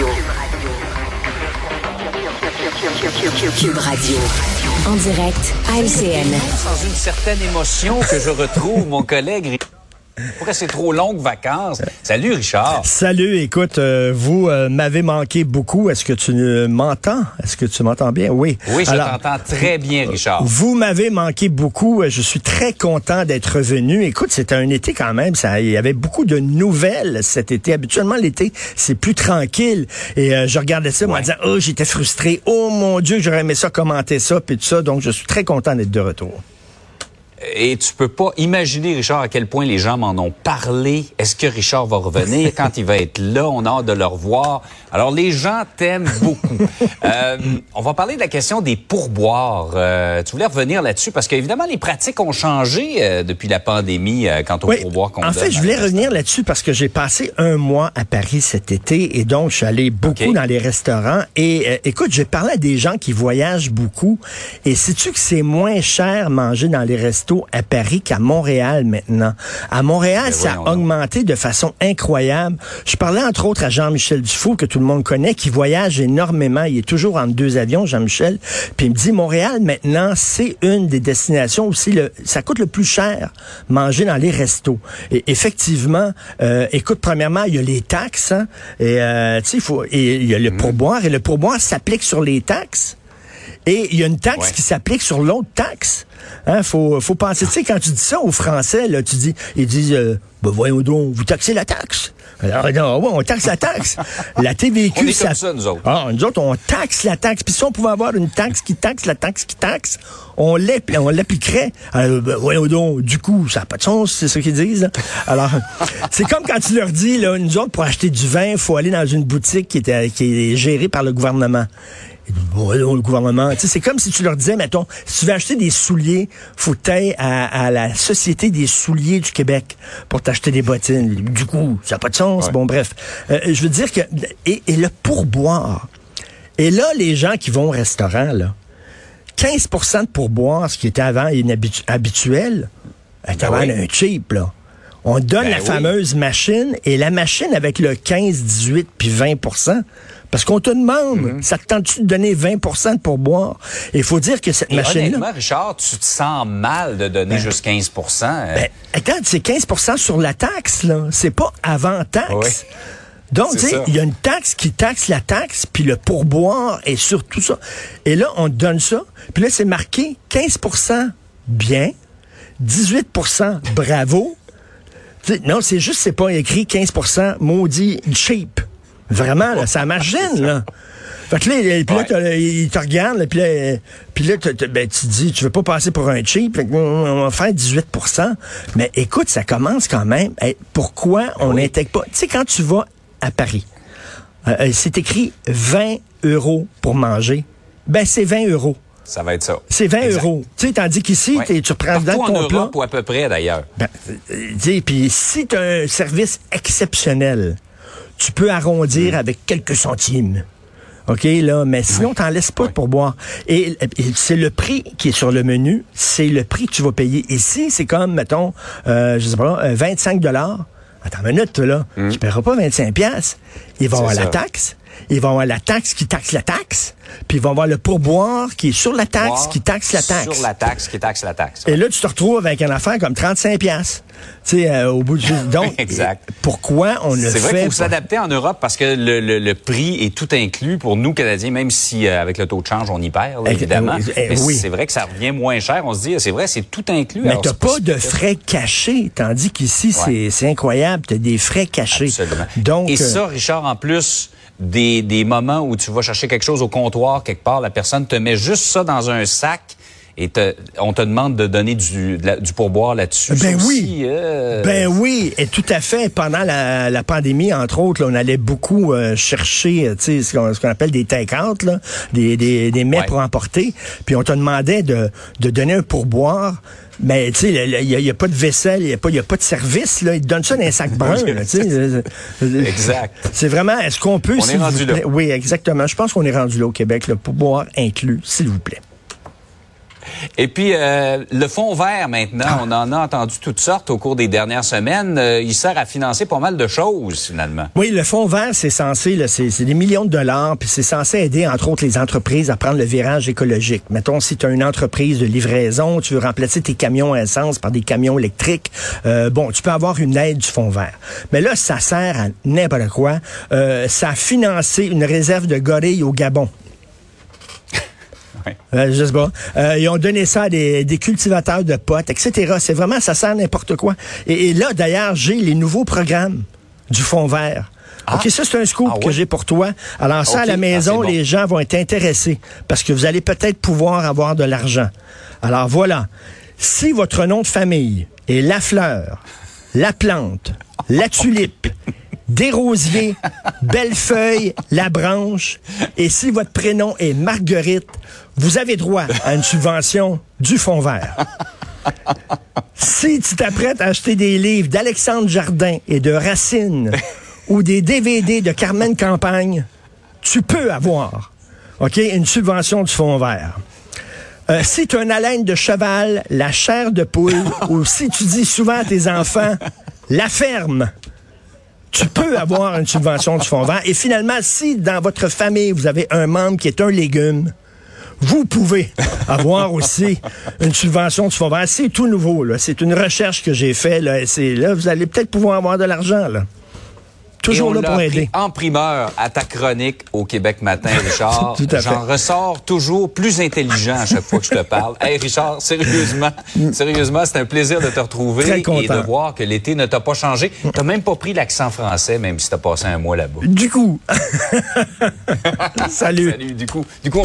Radio. Cube Radio. En direct à LCN. Sans une certaine émotion que je retrouve mon collègue. Pourquoi c'est trop longues vacances? Salut Richard. Salut, écoute, euh, vous euh, m'avez manqué beaucoup. Est-ce que tu m'entends? Est-ce que tu m'entends bien? Oui. Oui, je t'entends très bien, Richard. Vous m'avez manqué beaucoup. Je suis très content d'être revenu. Écoute, c'était un été quand même. Ça, il y avait beaucoup de nouvelles cet été. Habituellement, l'été, c'est plus tranquille. Et euh, je regardais ça, ouais. me disant, oh, j'étais frustré. Oh mon Dieu, j'aurais aimé ça commenter ça, puis tout ça. Donc, je suis très content d'être de retour. Et tu peux pas imaginer, Richard, à quel point les gens m'en ont parlé. Est-ce que Richard va revenir? Quand il va être là, on a hâte de le revoir. Alors, les gens t'aiment beaucoup. euh, on va parler de la question des pourboires. Euh, tu voulais revenir là-dessus parce qu'évidemment, les pratiques ont changé euh, depuis la pandémie quant aux oui, pourboires qu'on En fait, je voulais revenir là-dessus parce que j'ai passé un mois à Paris cet été et donc je suis allé beaucoup okay. dans les restaurants. Et écoute, j'ai parlé à des gens qui voyagent beaucoup. Et sais-tu que c'est moins cher manger dans les restos à Paris qu'à Montréal maintenant. À Montréal, Ben ça a augmenté de façon incroyable. Je parlais entre autres à Jean-Michel Dufault, que tout le monde connaît, qui voyage énormément. Il est toujours en deux avions, Jean-Michel. Puis il me dit, Montréal, maintenant, c'est une des destinations aussi, le, ça coûte le plus cher manger dans les restos. Et effectivement, euh, écoute, premièrement, il y a les taxes. Hein, et, euh, il faut, et il y a le pourboire. Et le pourboire s'applique sur les taxes. Et il y a une taxe Ouais. qui s'applique sur l'autre taxe. Hein, faut, faut penser, tu sais, quand tu dis ça aux Français, là, tu dis, ils disent, euh, ben voyons donc, vous taxez la taxe. Alors, non, ouais, on taxe la taxe. la TVQ, On est comme ça, nous autres. Ah, nous autres, on taxe la taxe. Puis si on pouvait avoir une taxe qui taxe la taxe qui taxe, on l'appli- on l'appliquerait. Alors, ben, voyons donc, du coup, ça n'a pas de sens, c'est ce qu'ils disent. là. Alors, c'est comme quand tu leur dis, là, nous autres, pour acheter du vin, il faut aller dans une boutique qui est, qui est gérée par le gouvernement. Le gouvernement. Tu sais, c'est comme si tu leur disais, mettons, si tu veux acheter des souliers, faut à, à la Société des souliers du Québec pour t'acheter des bottines. Du coup, ça n'a pas de sens. Ouais. Bon, bref. Euh, je veux dire que... Et, et le pourboire. Et là, les gens qui vont au restaurant, là, 15% de pourboire, ce qui était avant inabitu- habituel, est Ben avant oui. un cheap, là. On donne Ben la oui. fameuse machine et la machine avec le 15, 18 puis 20 parce qu'on te demande, Mhm. ça te tente-tu de donner 20% de pourboire? Et il faut dire que cette Et machine-là... Richard, tu te sens mal de donner juste 15% euh, Ben, attends, c'est 15% sur la taxe, là. C'est pas avant taxe. Oui. Donc, tu sais, il y a une taxe qui taxe la taxe, puis le pourboire et sur tout ça. Et là, on te donne ça, puis là, c'est marqué 15% bien, 18% bravo. Non, c'est juste, c'est pas écrit 15% maudit cheap. Vraiment, là, ça margine, là. Fait que là, puis là, Ouais. il te regarde, là, puis là, puis là ben, tu te dis, tu veux pas passer pour un cheap, fait que, on on va faire 18% Mais écoute, ça commence quand même. Hey, pourquoi on oui. n'intègre pas? Tu sais, quand tu vas à Paris, euh, euh, c'est écrit 20 euros pour manger. Ben, c'est 20 euros. ça va être ça. C'est 20 Exact. euros. Tu sais, tandis qu'ici, Ouais. tu reprends Partout dans en ton plat. Ou à peu près, d'ailleurs. Ben, euh, puis si tu as un service exceptionnel, tu peux arrondir avec quelques centimes. OK, là, mais sinon, t'en laisses pas pour boire. Et, et c'est le prix qui est sur le menu, c'est le prix que tu vas payer. Ici, c'est comme, mettons, euh, je sais pas, euh, 25 dollars. Attends une minute, là. Tu paieras pas 25 piastres. Il va C'est avoir la taxe. Il va avoir la taxe qui taxe la taxe. Puis il va avoir le pourboire qui est sur la taxe qui taxe la taxe. Sur la taxe qui taxe la taxe. Et là, tu te retrouves avec une affaire comme 35 pièces. Tu sais, euh, au bout du... Donc, Exact. pourquoi on ne le C'est vrai fait qu'il faut s'adapter en Europe parce que le, le- le prix est tout inclus pour nous, Canadiens, même si euh, avec le taux de change, on y perd, là, Eh, évidemment. eh, eh, Mais oui. c'est vrai que ça revient moins cher. On se dit, c'est vrai, c'est tout inclus. Mais t'as pas de frais cachés, tandis qu'ici, c'est- c'est incroyable, t'as des frais cachés. Absolument. Donc, Et euh, ça, Richard, en plus des, des moments où tu vas chercher quelque chose au comptoir, quelque part, la personne te met juste ça dans un sac et te- on te demande de donner du, de la- du pourboire là-dessus. Ben oui. euh, Ben oui, et tout à fait. Pendant la, la pandémie, entre autres, là, on allait beaucoup euh, chercher, euh, tu sais, ce qu'on appelle des take-out, des, des, des mets Ouais. pour emporter. Puis on te demandait de, de donner un pourboire. Mais tu sais, il n'y a, pas de vaisselle, il n'y a, pas- y a pas de service. Là. Ils te donnent ça dans un sac brun. là. Exact. C'est vraiment, est-ce qu'on peut... On est s'il vous rendu là. plaît- Oui, exactement. Je pense qu'on est rendu là au Québec, le pourboire inclus, s'il vous plaît. Et puis, euh, le fonds vert, maintenant, on en a entendu toutes sortes au cours des dernières semaines. Euh, il sert à financer pas mal de choses, finalement. Oui, le fonds vert, c'est censé, c'est des millions de dollars, puis c'est censé aider, entre autres, les entreprises à prendre le virage écologique. Mettons, si tu as une entreprise de livraison, tu veux remplacer tes camions à essence par des camions électriques, euh, bon, tu peux avoir une aide du fonds vert. Mais là, ça sert à n'importe quoi. Euh, ça a financé une réserve de gorilles au Gabon. Ouais. Euh, je sais pas. Euh, ils ont donné ça à des, des cultivateurs de potes, etc. C'est vraiment, ça sert n'importe quoi. Et, et là, d'ailleurs, j'ai les nouveaux programmes du Fonds vert. OK, ça, c'est un scoop Ah que j'ai pour toi. Alors, ça, à la Ah, maison, bon. les gens vont être intéressés parce que vous allez peut-être pouvoir avoir de l'argent. Alors, voilà. Si votre nom de famille est Lafleur, La Plante, La Tulipe, des rosiers, Bellefeuille, La Branche. Et si votre prénom est Marguerite, vous avez droit à une subvention du Fonds vert. Si tu t'apprêtes à acheter des livres d'Alexandre Jardin et de Racine ou des DVD de Carmen Campagne, tu peux avoir OK, une subvention du Fonds vert. Euh, si tu as une haleine de cheval, la chair de poule, ou si tu dis souvent à tes enfants, la ferme, tu peux avoir une subvention du fonds vert. Et finalement, si dans votre famille, vous avez un membre qui est un légume, vous pouvez avoir aussi une subvention du fonds vert. C'est tout nouveau. C'est une recherche que j'ai faite. Là. Là, vous allez peut-être pouvoir avoir de l'argent. Toujours là pour aider. en primeur à ta chronique au Québec Matin, Richard. Tout à fait. J'en ressors toujours plus intelligent à chaque fois que je te parle. Hey, Richard, sérieusement, sérieusement, c'est un plaisir de te retrouver Très et content. de voir que l'été ne t'a pas changé. T'as même pas pris l'accent français, même si t'as passé un mois là-bas. Du coup, salut. Salut. Du coup, du coup, on